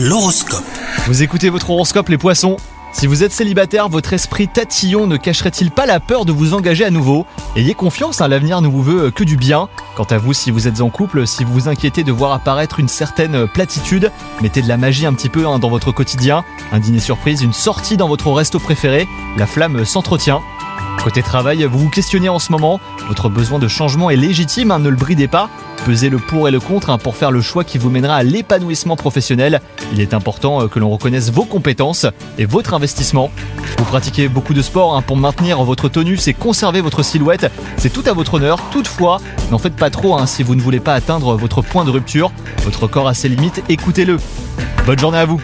L'horoscope. Vous écoutez votre horoscope les poissons Si vous êtes célibataire, votre esprit tatillon ne cacherait-il pas la peur de vous engager à nouveau? Ayez confiance, hein, l'avenir ne vous veut que du bien. Quant à vous, si vous êtes en couple, si vous vous inquiétez de voir apparaître une certaine platitude, mettez de la magie un petit peu hein, dans votre quotidien. Un dîner surprise, une sortie dans votre resto préféré, la flamme s'entretient. Côté travail, vous vous questionnez en ce moment, votre besoin de changement est légitime, hein, ne le bridez pas. Pesez le pour et le contre hein, pour faire le choix qui vous mènera à l'épanouissement professionnel. Il est important euh, que l'on reconnaisse vos compétences et votre investissement. Vous pratiquez beaucoup de sport hein, pour maintenir votre tonus et conserver votre silhouette. C'est tout à votre honneur. Toutefois, n'en faites pas trop si vous ne voulez pas atteindre votre point de rupture. Votre corps a ses limites, écoutez-le. Bonne journée à vous